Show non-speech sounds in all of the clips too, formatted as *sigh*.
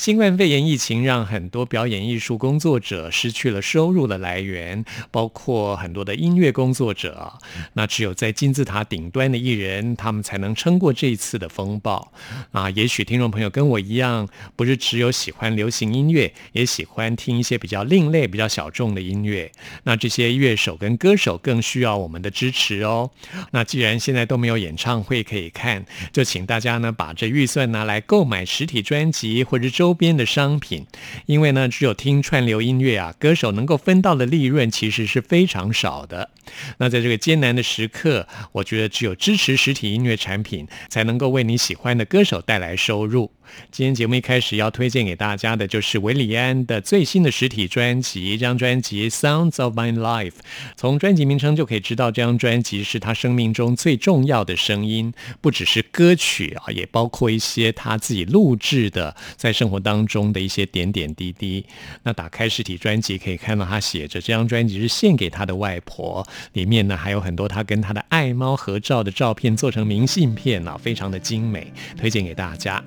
新冠肺炎疫情让很多表演艺术工作者失去了收入的来源，包括很多的音乐工作者。那只有在金字塔顶端的艺人，他们才能撑过这一次的风暴。啊，也许听众朋友跟我一样，不是只有喜欢流行音乐，也喜欢听一些比较另类、比较小众的音乐。那这些乐手跟歌手更需要我们的支持哦。那既然现在都没有演唱会可以看，就请大家呢把这预算拿来购买实体专辑或者周。周边的商品，因为呢，只有听串流音乐啊，歌手能够分到的利润其实是非常少的。那在这个艰难的时刻，我觉得只有支持实体音乐产品，才能够为你喜欢的歌手带来收入。今天节目一开始要推荐给大家的就是韦礼安的最新的实体专辑，这张专辑《Sounds of My Life》。从专辑名称就可以知道，这张专辑是他生命中最重要的声音，不只是歌曲啊，也包括一些他自己录制的在生活当中的一些点点滴滴。那打开实体专辑，可以看到他写着这张专辑是献给他的外婆，里面呢还有很多他跟他的爱猫合照的照片，做成明信片啊，非常的精美，推荐给大家。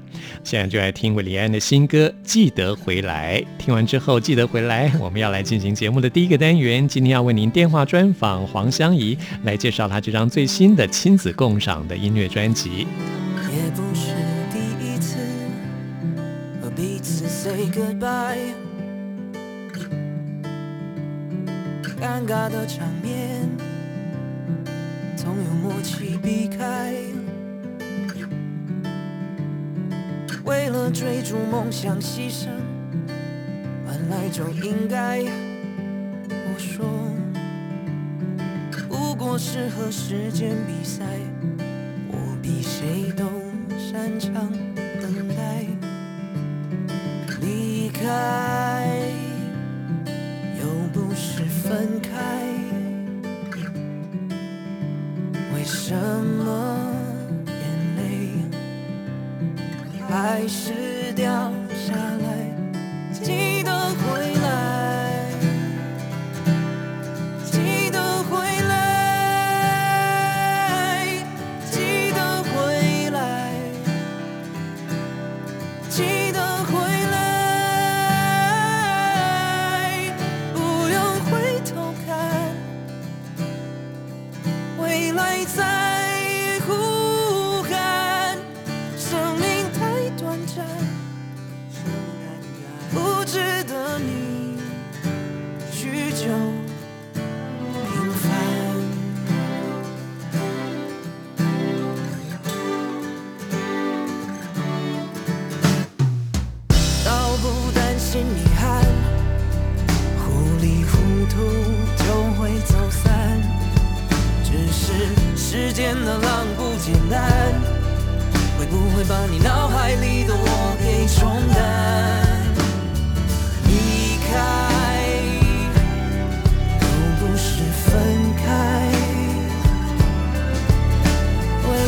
现在就来听韦礼安的新歌《记得回来》。听完之后，记得回来。我们要来进行节目的第一个单元，今天要为您电话专访黄湘怡，来介绍她这张最新的亲子共赏的音乐专辑。也不是第一次和彼此 say goodbye，尴尬的场面总有默契避开。为了追逐梦想牺牲，本来就应该。我说，不过是和时间比赛，我比谁都擅长等待。离开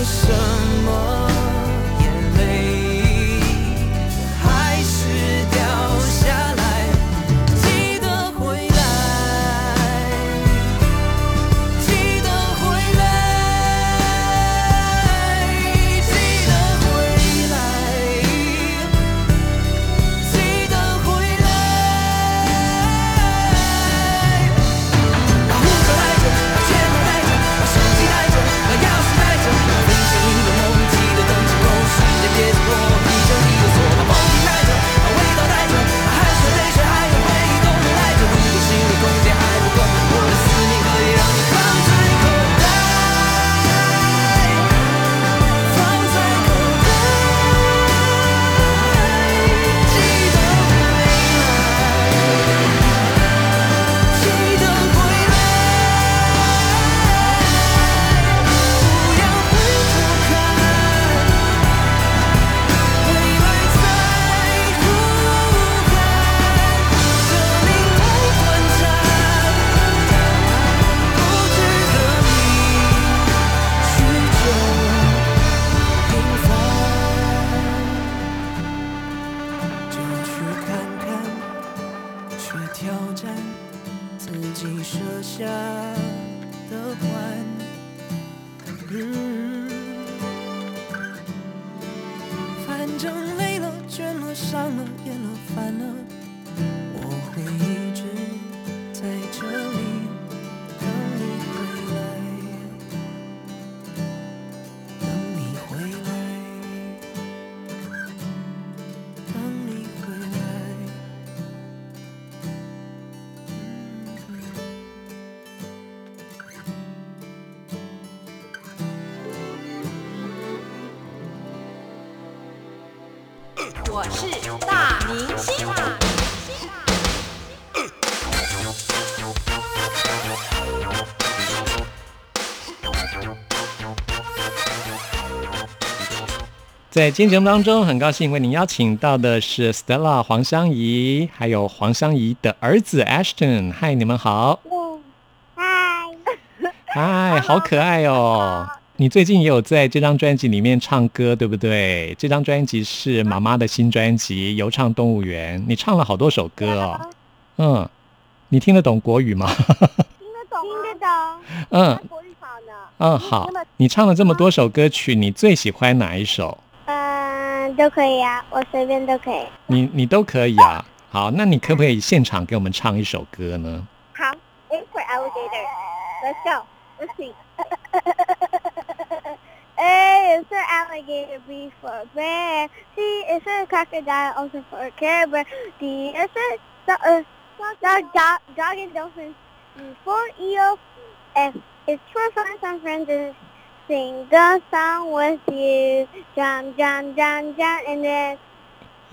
sun 自己设下的关，嗯，反正累了，倦了，伤了，厌了，烦了，我会一直在这里。在今天节目当中，很高兴为您邀请到的是 Stella 黄湘怡，还有黄湘怡的儿子 Ashton。嗨，你们好！嗨，嗨，好可爱哦！你最近也有在这张专辑里面唱歌，对不对？这张专辑是妈妈的新专辑《游唱动物园》，你唱了好多首歌哦。嗯，你听得懂国语吗？*laughs* 听得懂，听得懂。嗯国语好呢。嗯，好。你唱了这么多首歌曲，你最喜欢哪一首？嗯，都可以啊，我随便都可以。你你都可以啊。好，那你可不可以现场给我们唱一首歌呢？好，A for alligator. Let's go. Let's see. A is for alligator, B for bear, C is for crocodile, also for care bear, D is for do- uh, dog, dog, dog and dolphin, E for eel, F is for find some friends and sing a song with you. Jump, jump, jump, jump, and then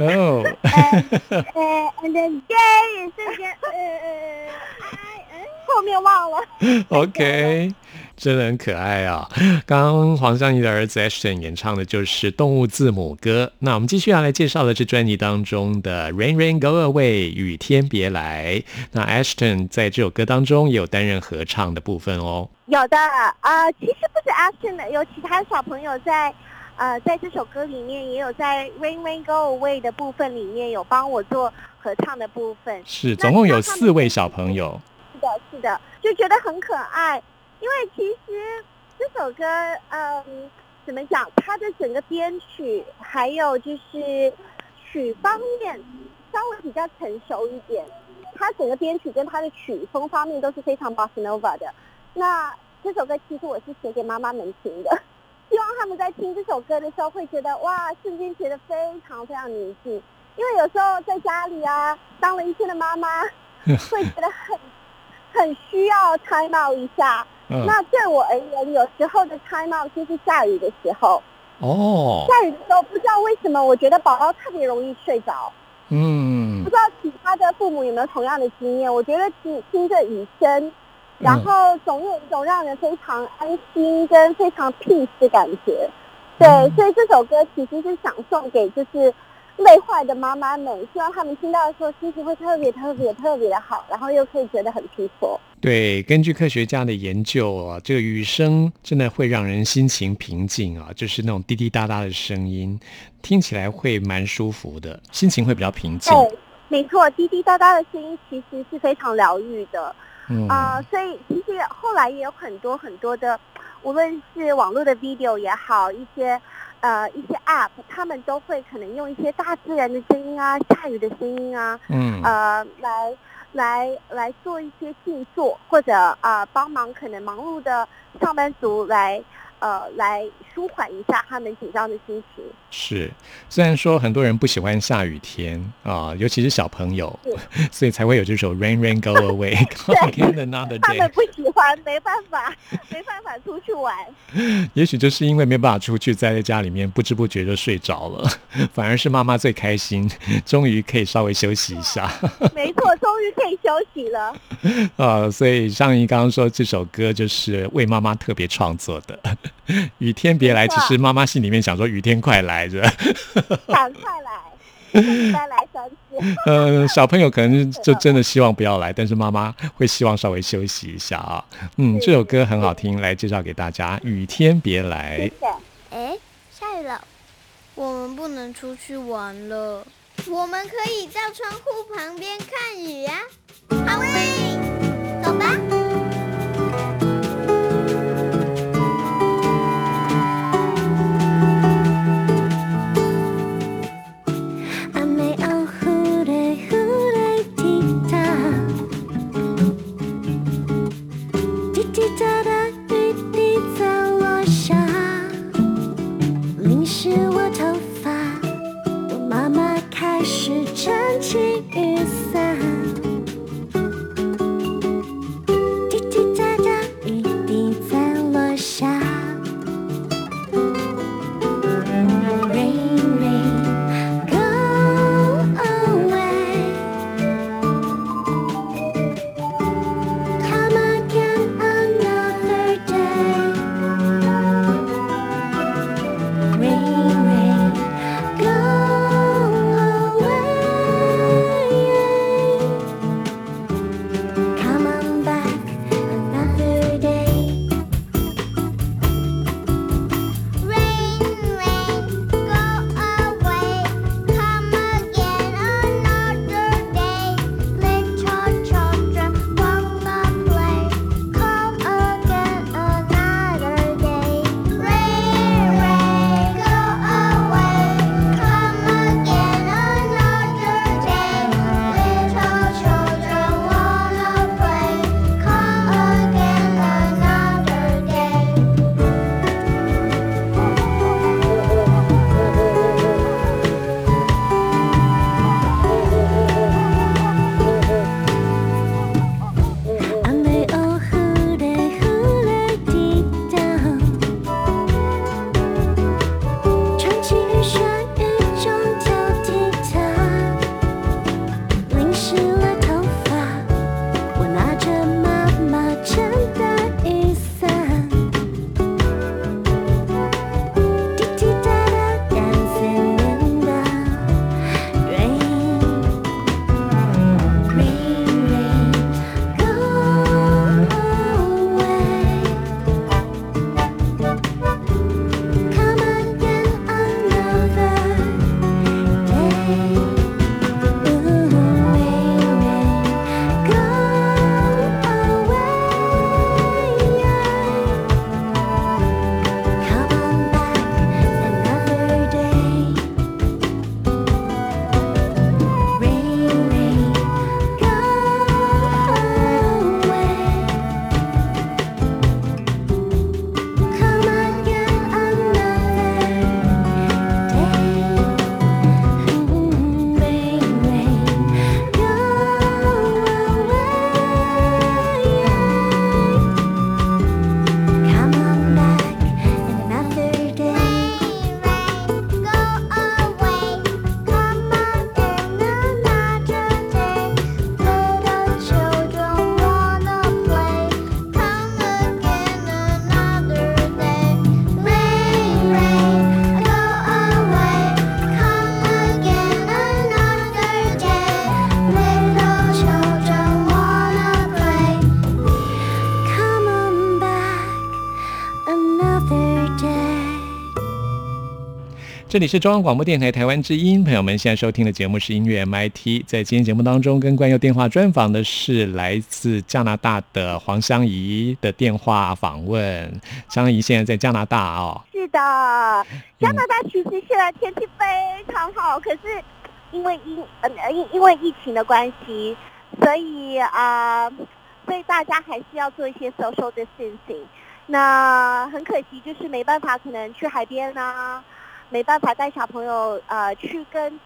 哦，uh, and then J is for get, uh, I, 呃后面忘了。*laughs* OK，真的很可爱啊！刚刚黄湘怡的儿子 Ashton 演唱的就是动物字母歌。那我们继续要来介绍的是专辑当中的《Rain Rain Go Away》雨天别来。那 Ashton 在这首歌当中也有担任合唱的部分哦。有的，呃，其实不止 Ashton 的，有其他小朋友在，呃，在这首歌里面也有在 Rain Rain Go Away 的部分里面有帮我做合唱的部分。是，总共有四位小朋友。是的，是的，就觉得很可爱。因为其实这首歌，嗯，怎么讲，它的整个编曲还有就是曲方面稍微比较成熟一点。它整个编曲跟它的曲风方面都是非常 bossa nova 的。那这首歌其实我是写给妈妈们听的，他们在听这首歌的时候会觉得哇，瞬间觉得非常非常宁静。因为有时候在家里啊，当了一天的妈妈，*laughs* 会觉得很很需要 time out 一下。嗯，那对我而言，有时候的 time out 就是下雨的时候。哦，下雨的时候，不知道为什么，我觉得宝宝特别容易睡着。嗯不知道其他的父母有没有同样的经验？我觉得听听着雨声，然后总有一种让人非常安心跟非常 peace 的感觉。对，所以这首歌其实是想送给就是累坏的妈妈们，希望他们听到的时候心情会特别特别特别的好，然后又可以觉得很 peaceful。对，根据科学家的研究啊，这个雨声真的会让人心情平静啊，就是那种滴滴答答的声音，听起来会蛮舒服的，心情会比较平静。对，没错，滴滴答答的声音其实是非常疗愈的。嗯。啊、所以其实后来也有很多很多的，无论是网络的 video 也好，一些呃一些 app，他们都会可能用一些大自然的声音啊，下雨的声音啊，嗯。呃，来来来做一些静坐，或者啊、呃帮忙可能忙碌的上班族来呃来舒缓一下他们紧张的心情。是，虽然说很多人不喜欢下雨天啊，尤其是小朋友，*laughs* 所以才会有这首《Rain Rain Go *laughs* Away》Come Again Another 他们。不喜欢，没办法，*laughs* 没办法出去玩。也许就是因为没办法出去，待在家里面不知不觉就睡着了，反而是妈妈最开心，终于可以稍微休息一下。没错，终于可以休息了。啊，所以上一刚刚说这首歌就是为妈妈特别创作的，《雨天别来》。其实妈妈心里面想说雨天快来着，赶快来，再来三次。*laughs* 呃，小朋友可能就 *laughs* 真的希望不要来，但是妈妈会希望稍微休息一下啊。嗯，这首歌很好听，来介绍给大家，《雨天别来。哎，下雨了，我们不能出去玩了。我们可以到窗户旁边看雨呀、好嘞，走吧。滴答答雨滴在落下淋湿我头发我妈妈开始撑起雨伞。这里是中央广播电台台湾之音，朋友们现在收听的节目是音乐 MIT。在今天节目当中，跟关佑电话专访的是来自加拿大的黄香怡的电话访问。香怡现在在加拿大哦，是的，加拿大其实现在天气非常好，可是因为因呃因因为疫情的关系，所以啊、所以大家还是要做一些 social distancing。那很可惜，就是没办法，可能去海边啊，没办法带小朋友呃去跟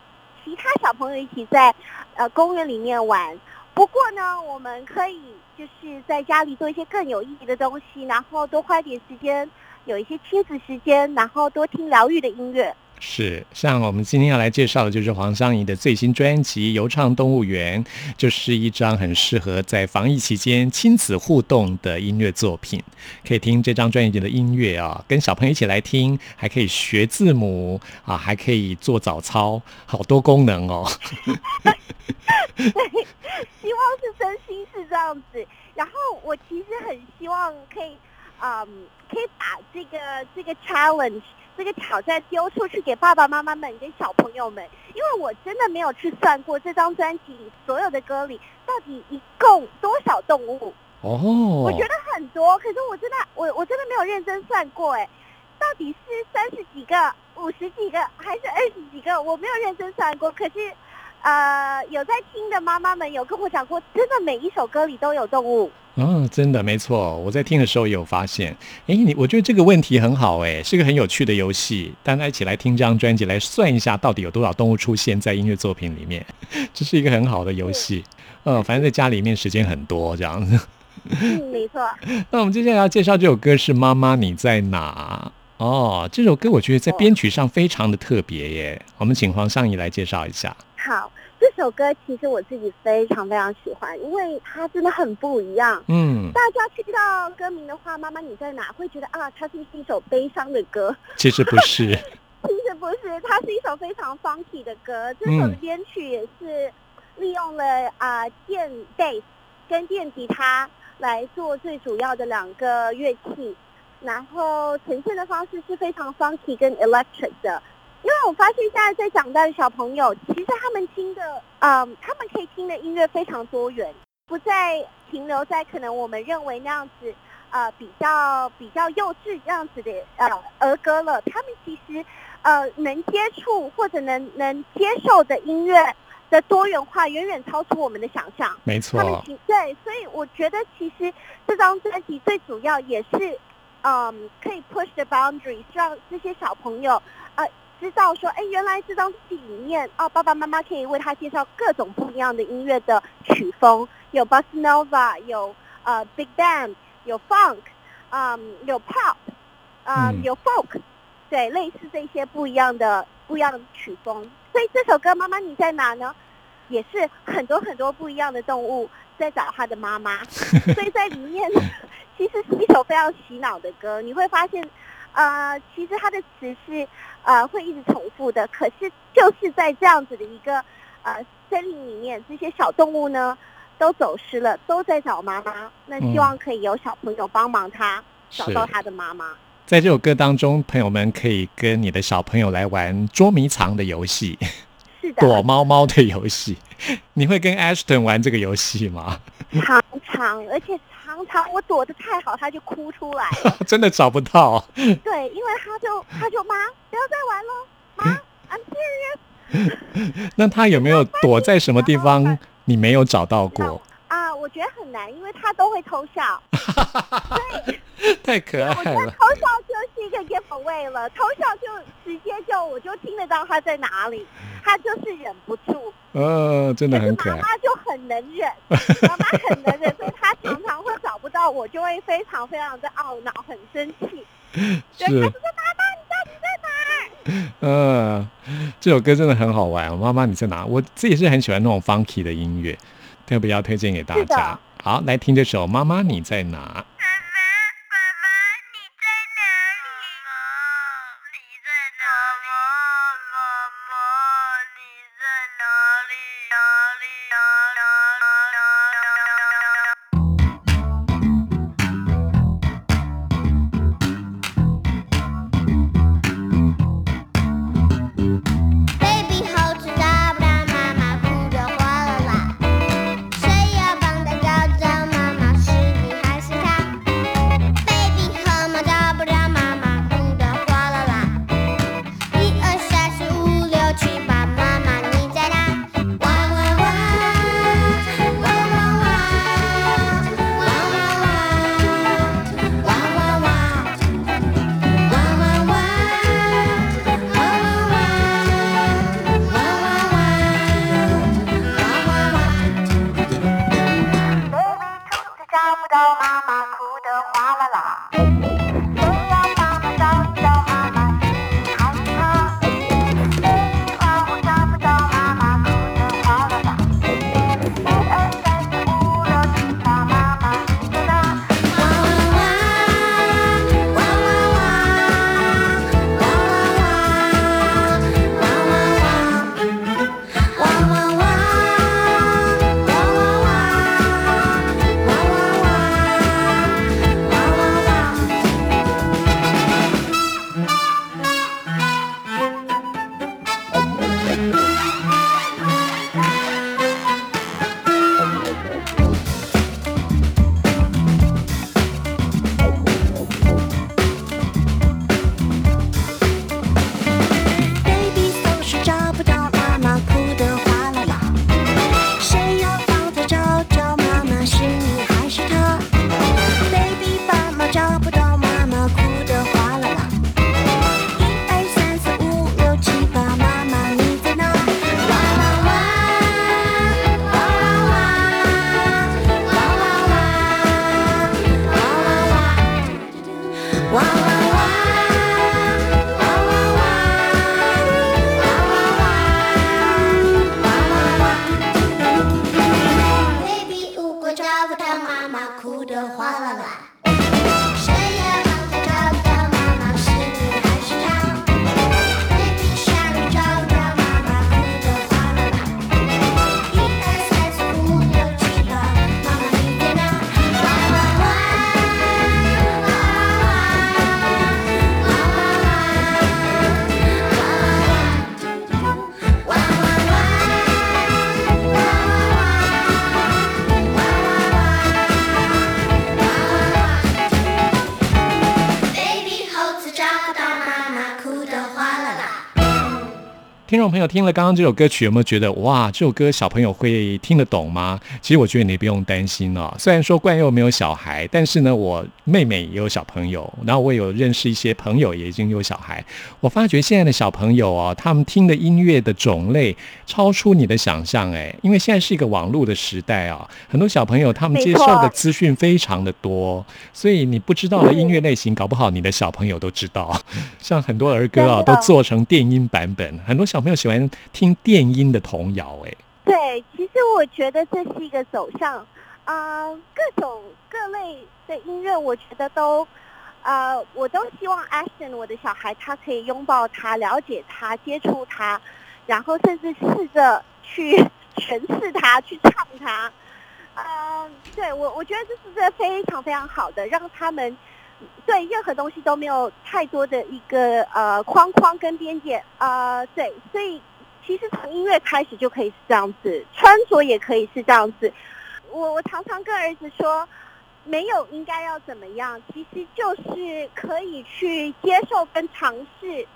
其他小朋友一起在呃公园里面玩。不过呢，我们可以就是在家里做一些更有意义的东西，然后多花点时间，有一些亲子时间，然后多听疗愈的音乐。是像我们今天要来介绍的，就是黄湘怡的最新专辑《游唱动物园》，就是一张很适合在防疫期间亲子互动的音乐作品。可以听这张专辑的音乐啊，跟小朋友一起来听，还可以学字母啊，还可以做早操，好多功能哦。*laughs* 对，希望是真心是这样子。然后我其实很希望可以，嗯，可以把这个这个 challenge 这个挑战丢出去给爸爸妈妈们跟小朋友们，因为我真的没有去算过这张专辑里所有的歌里到底一共多少动物。哦，我觉得很多，可是我真的我我真的没有认真算过，哎，到底是三十几个、五十几个还是二十几个？我没有认真算过。可是，呃，有在听的妈妈们有跟我讲过，真的每一首歌里都有动物。嗯，真的没错。我在听的时候也有发现，哎，你我觉得这个问题很好，哎，是个很有趣的游戏。大家一起来听这张专辑，来算一下到底有多少动物出现在音乐作品里面，*laughs* 这是一个很好的游戏。嗯，反正在家里面时间很多这样子。嗯，没错。*laughs* 那我们接下来要介绍这首歌是《妈妈你在哪》哦。这首歌我觉得在编曲上非常的特别耶。我们请黄尚怡来介绍一下。好，这首歌其实我自己非常非常喜欢，因为它真的很不一样。嗯，大家听到歌名的话，妈妈你在哪？会觉得啊，它是一首悲伤的歌。*laughs* 其实不是。其实不是，它是一首非常 funky 的歌。这首的编曲也是利用了啊、电 bass 跟电吉他来做最主要的两个乐器，然后呈现的方式是非常 funky 跟 electric 的。因为我发现现在在长大的小朋友，其实他们听的，嗯，他们可以听的音乐非常多元，不再停留在可能我们认为那样子，呃，比较比较幼稚这样子的呃儿歌了。他们其实呃能接触或者能能接受的音乐的多元化，远远超出我们的想象。没错他们错，对，所以我觉得其实这张专辑最主要也是，嗯，可以 push the boundaries，让这些小朋友呃知道说，哎，原来这张专辑里面，哦，爸爸妈妈可以为他介绍各种不一样的音乐的曲风，有 bossa nova，有呃 big band，有 funk，嗯，有 pop，嗯，嗯有 folk，对，类似这些不一样的不一样的曲风。所以这首歌《妈妈你在哪》呢？也是很多很多不一样的动物在找他的妈妈，*laughs* 所以在里面呢，其实是一首非常洗脑的歌。你会发现，呃，其实它的词是呃会一直重复的，可是就是在这样子的一个呃森林里面，这些小动物呢都走失了，都在找妈妈。那希望可以有小朋友帮忙他找到他的妈妈。在这首歌当中，朋友们可以跟你的小朋友来玩捉迷藏的游戏。*laughs* 是的，*laughs* 躲猫猫的游戏，*laughs* 你会跟 Ashton 玩这个游戏吗？常常，而且常常我躲得太好，他就哭出来了。*laughs* 真的找不到。对，因为他就他就妈不要再玩了，妈，*laughs* I'm serious *laughs* 那他有没有躲在什么地方你没有找到过？啊，我觉得很难，因为他都会偷笑。太可我觉爱了。得偷笑就是一个 giveaway 了，偷笑就直接就我就听得到他在哪里，他就是忍不住。呃，真的是很可爱。妈妈就很能忍，妈妈很能忍，所以我，就会非常非常的懊恼，很生气。是就，说妈妈，你到底在哪儿？*laughs* 嗯、这首歌真的很好玩。妈妈你在哪？我自己是很喜欢那种 funky 的音乐，特别要推荐给大家。好，来听这首《妈妈你在哪》。众朋友听了刚刚这首歌曲，有没有觉得哇，这首歌小朋友会听得懂吗？其实我觉得你不用担心哦。虽然说冠佑没有小孩，但是呢，我妹妹也有小朋友，然后我有认识一些朋友也已经有小孩。我发觉现在的小朋友哦，他们听的音乐的种类超出你的想象哎，因为现在是一个网络的时代啊，很多小朋友他们接受的资讯非常的多，所以你不知道的音乐类型，搞不好你的小朋友都知道。像很多儿歌啊，*laughs* 都做成电音版本，很多。小朋友喜欢听电音的童谣，哎，对，其实我觉得这是一个走向啊，各种各类的音乐，我觉得都，呃，我都希望 Ashton 我的小孩他可以拥抱他，了解他，接触他，然后甚至试着去诠释他，去唱他，嗯，对我我觉得这是这非常非常好的，让他们。对任何东西都没有太多的一个呃框框跟边界啊，对，所以其实从音乐开始就可以是这样子，穿着也可以是这样子。我我常常跟儿子说，没有应该要怎么样，其实就是可以去接受跟尝试，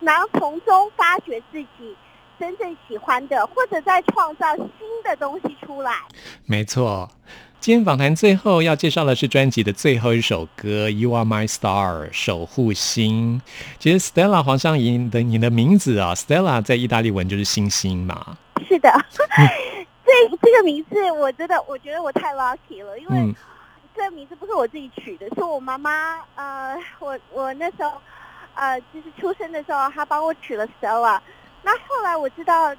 然后从中发掘自己真正喜欢的，或者再创造新的东西出来。没错。今天访谈最后要介绍的是专辑的最后一首歌《You Are My Star》守护星。其实 Stella 黄湘怡的你的名字啊，Stella 在意大利文就是星星嘛。是的，*laughs* 这这个名字我真的我觉得我太 lucky 了，因为这个名字不是我自己取的，是我妈妈呃，我我那时候呃就是出生的时候，她帮我取了 Stella。那后来我知道。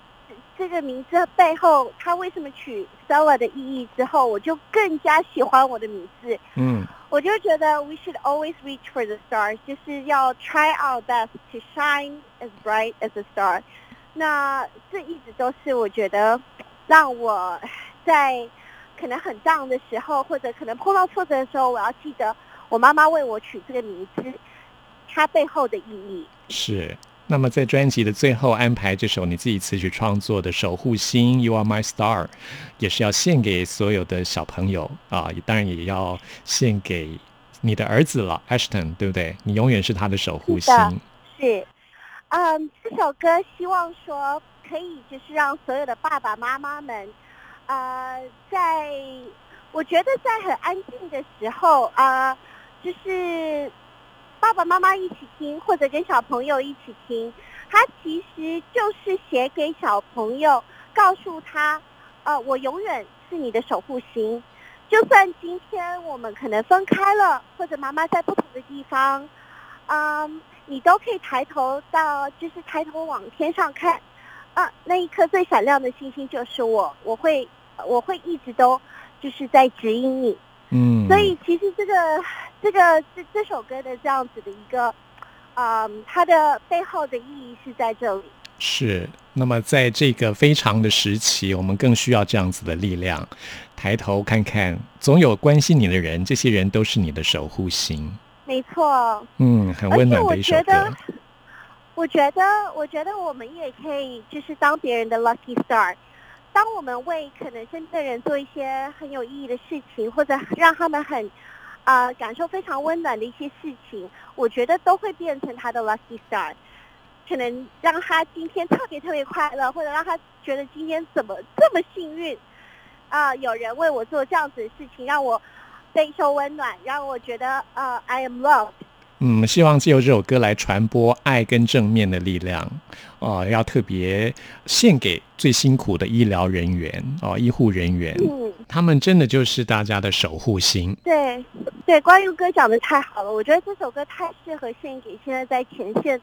这个名字背后，他为什么取 Stella 的意义之后，我就更加喜欢我的名字。嗯，我就觉得 We should always reach for the stars，就是要 try our best to shine as bright as a star。那这一直都是我觉得让我在可能很 down 的时候，或者可能碰到挫折的时候，我要记得我妈妈为我取这个名字，它背后的意义是。那么在专辑的最后安排这首你自己词曲创作的《守护星》，You Are My Star，也是要献给所有的小朋友啊，当然也要献给你的儿子了，Ashton，对不对？你永远是他的守护星。是，嗯，这首歌希望说可以就是让所有的爸爸妈妈们，呃，在我觉得在很安静的时候啊，就是。爸爸妈妈一起听，或者跟小朋友一起听，它其实就是写给小朋友，告诉他，呃，我永远是你的守护星，就算今天我们可能分开了，或者妈妈在不同的地方，嗯，你都可以抬头到，就是抬头往天上看，啊，那一颗最闪亮的星星就是我，我会，我会一直都就是在指引你，嗯，所以其实这个。这个这这首歌的这样子的一个，嗯，它的背后的意义是在这里。是，那么在这个非常的时期，我们更需要这样子的力量。抬头看看，总有关心你的人，这些人都是你的守护星。没错。嗯，很温暖的一首歌。我觉得，我觉得我们也可以，就是当别人的 lucky star。当我们为可能身边的人做一些很有意义的事情，或者让他们很。啊，感受非常温暖的一些事情，我觉得都会变成他的 lucky star，可能让他今天特别特别快乐，或者让他觉得今天怎么这么幸运啊！有人为我做这样子的事情，让我备受温暖，让我觉得呃，I am loved。嗯，希望借由这首歌来传播爱跟正面的力量，哦，要特别献给最辛苦的医疗人员哦，医护人员，嗯，他们真的就是大家的守护星。对，对，关于歌讲的太好了，我觉得这首歌太适合献给现在在前线，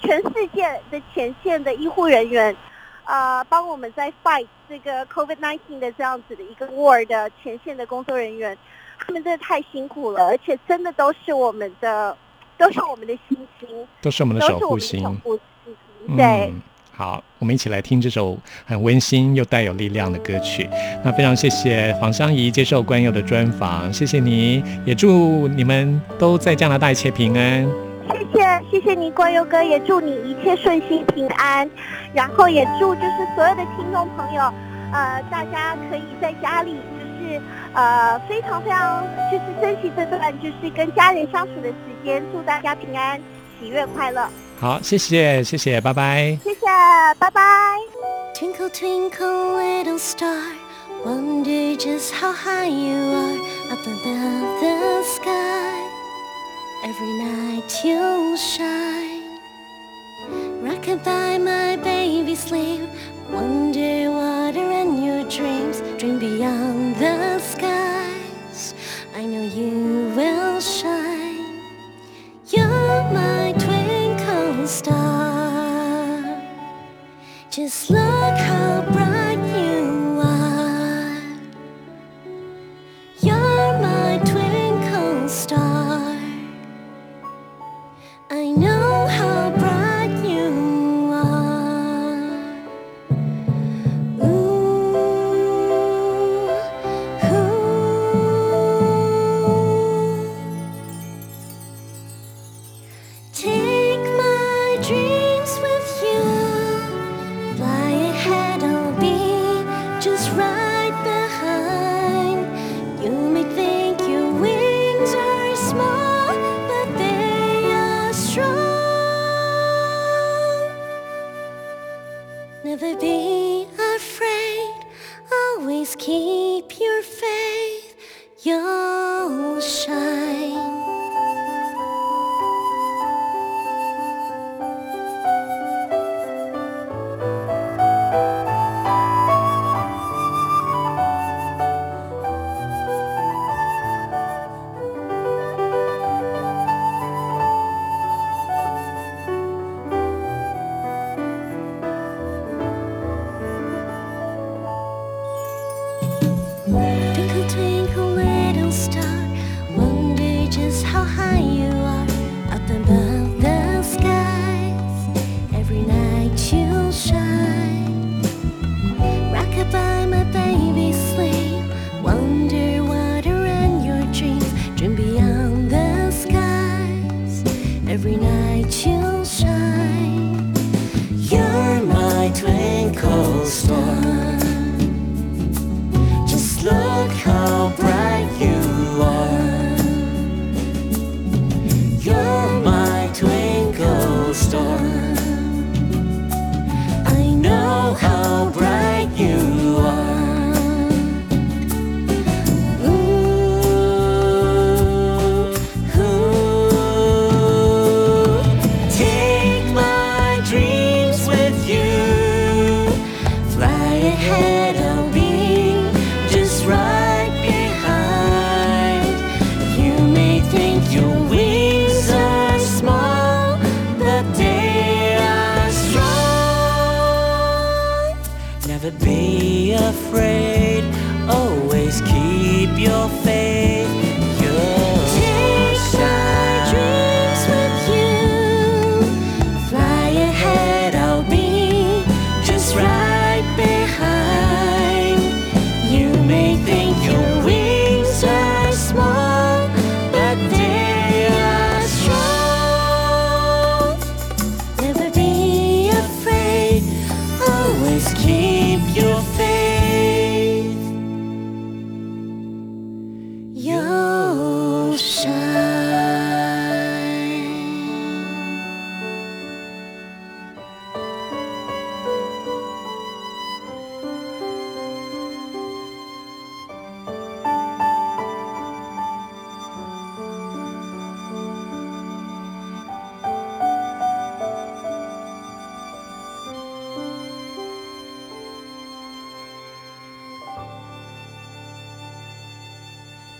全世界的前线的医护人员，啊，帮我们在 fight 这个 COVID nineteen 的这样子的一个 war 的前线的工作人员，他们真的太辛苦了，而且真的都是我们的。都是我们的星星，都是我们的守护星。对，好，我们一起来听这首很温馨又带有力量的歌曲。那非常谢谢黄湘怡接受关佑的专访，谢谢你，也祝你们都在加拿大一切平安。谢谢，谢谢你关佑哥，也祝你一切顺心平安。然后也祝就是所有的听众朋友，呃，大家可以在家里。是呃，非常非常就是珍惜这段就是跟家人相处的时间，祝大家平安、喜悦、快乐。好，谢谢，谢谢，拜拜。谢谢，拜拜。Twinkle, twinkle, little star, wonder just how high you are up above the sky. Every night you'll shine. Rockabye, my baby slave, wonder what are in your dreams. Dream beyond the skies. I know you will shine. You're my twinkle star. Just look how bright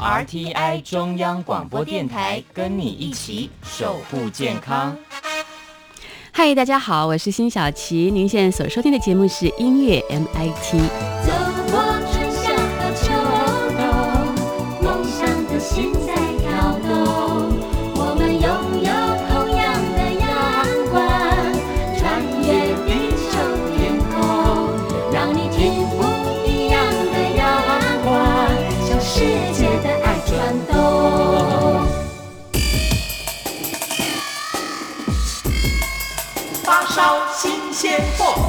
RTI 中央广播电台跟你一起守护健康。嗨，大家好，我是辛晓琪。您现在所收听的节目是音乐 MIT。鲜货。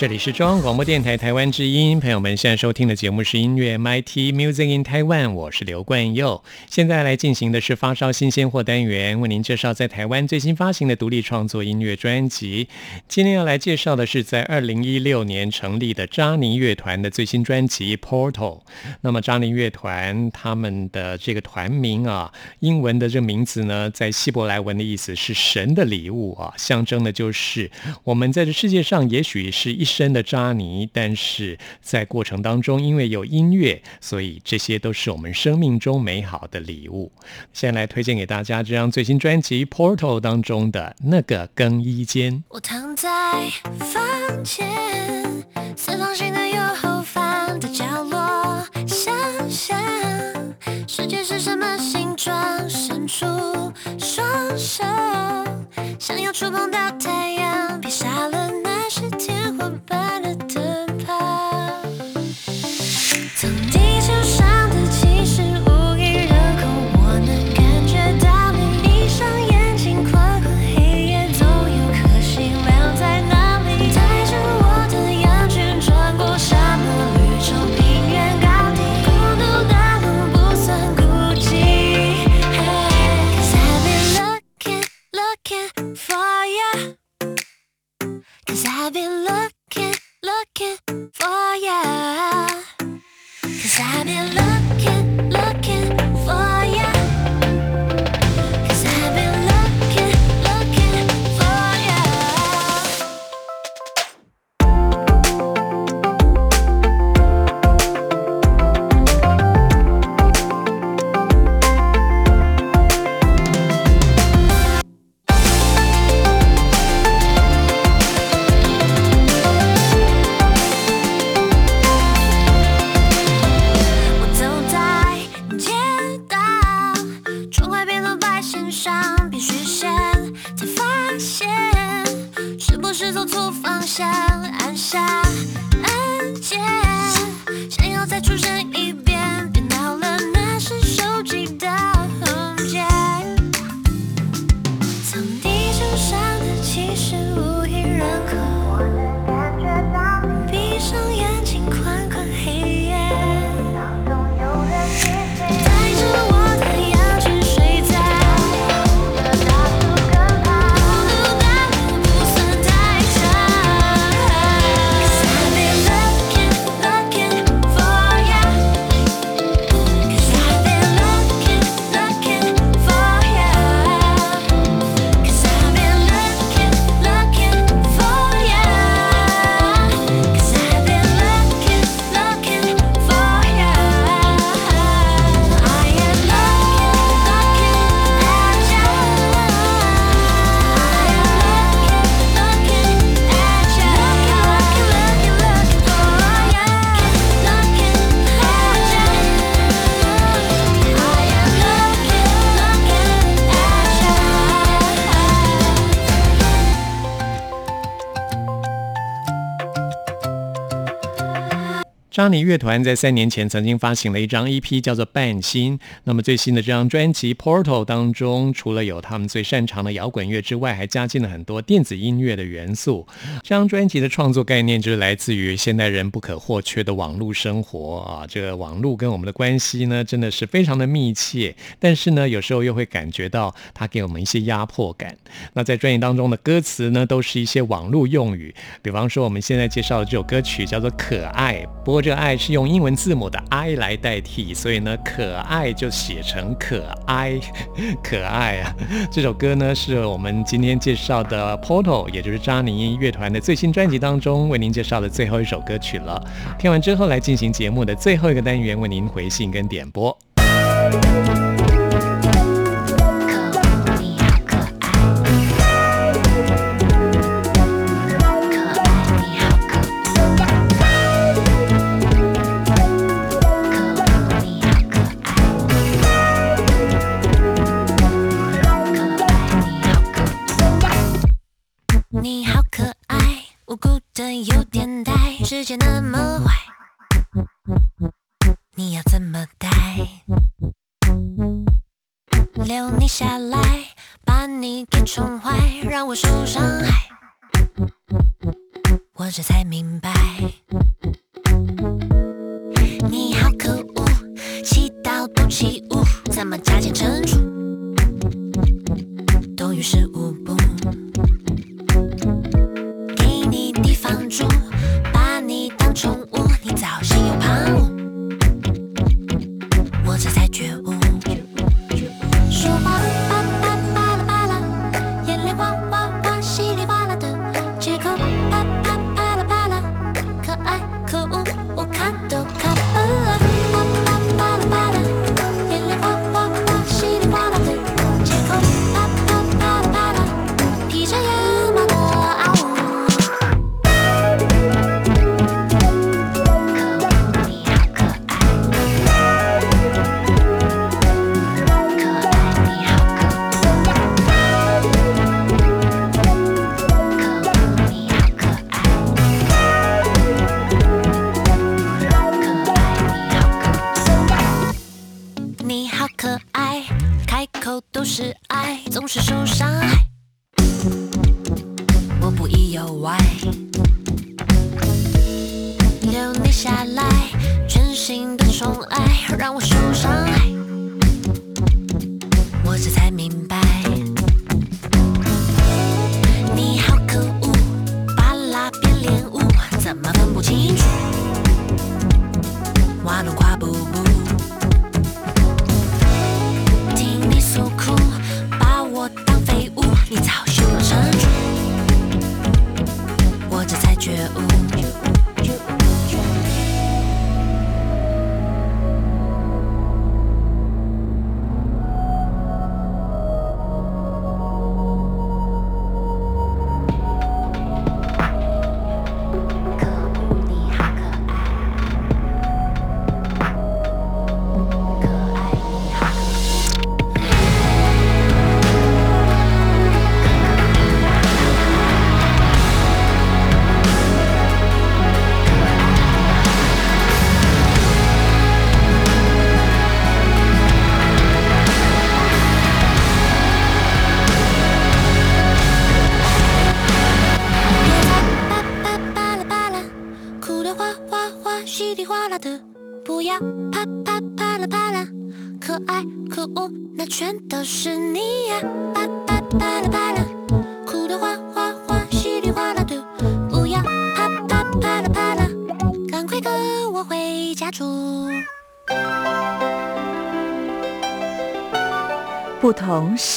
这里是中央广播电台台湾之音，朋友们现在收听的节目是音乐 MIT Music in Taiwan，我是刘冠佑。现在来进行的是发烧新鲜货单元，为您介绍在台湾最新发行的独立创作音乐专辑。今天要来介绍的是在二零一六年成立的扎尼乐团的最新专辑 Portal。那么扎尼乐团他们的这个团名啊，英文的这个名字呢，在希伯来文的意思是神的礼物啊，象征的就是我们在这世界上也许是一深的渣泥，但是在过程当中，因为有音乐，所以这些都是我们生命中美好的礼物。先来推荐给大家这张最新专辑《Portal》当中的那个更衣间。我躺在房间四方形的右后方的角落，想想世界是什么形状，伸出双手，想要触碰到太阳，撇下了那些天扎尼乐团在三年前曾经发行了一张 EP，叫做《半心》。那么最新的这张专辑《Portal》当中，除了有他们最擅长的摇滚乐之外，还加进了很多电子音乐的元素。这张专辑的创作概念就是来自于现代人不可或缺的网络生活啊。这个网络跟我们的关系呢，真的是非常的密切，但是呢，有时候又会感觉到它给我们一些压迫感。那在专辑当中的歌词呢，都是一些网络用语，比方说我们现在介绍的这首歌曲叫做《可爱》，不过这个“爱”是用英文字母的 “i” 来代替，所以呢，“可爱”就写成“可爱”，*laughs* 可爱啊！这首歌呢，是我们今天介绍的 Portal，也就是扎尼乐团的最新专辑当中为您介绍的最后一首歌曲了。听完之后，来进行节目的最后一个单元，为您回信跟点播。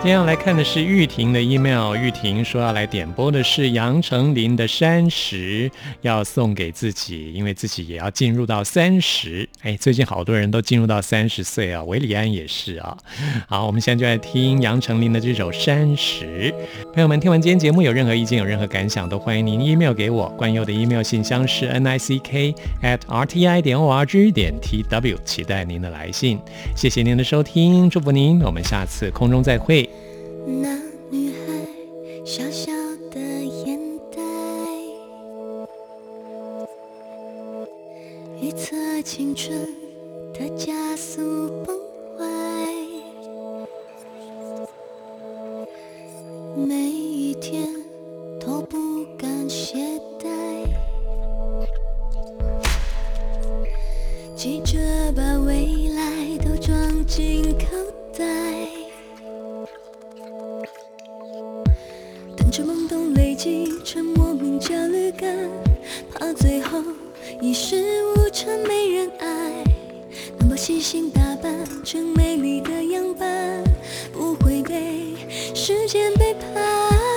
今天要来看的是玉婷的 email，玉婷说要来点播的是杨丞琳的《山石》，要送给自己，因为自己也要进入到三十。哎，最近好多人都进入到三十岁啊，韦礼安也是啊。好，我们现在就来听杨丞琳的这首《山石》。朋友们，听完今天节目有任何意见、有任何感想，都欢迎您 email 给我。关佑的 email 信箱是 n i c k at r t i 点 o r g 点 t w，期待您的来信。谢谢您的收听，祝福您，我们下次空中再会。那女孩小小的眼袋，预测青春的加速崩坏。每一天都不敢懈怠，急着把未来都装进口袋。懵懂累积成莫名焦虑感，怕最后一事无成没人爱。能把细心打扮成美丽的样板，不会被时间背叛。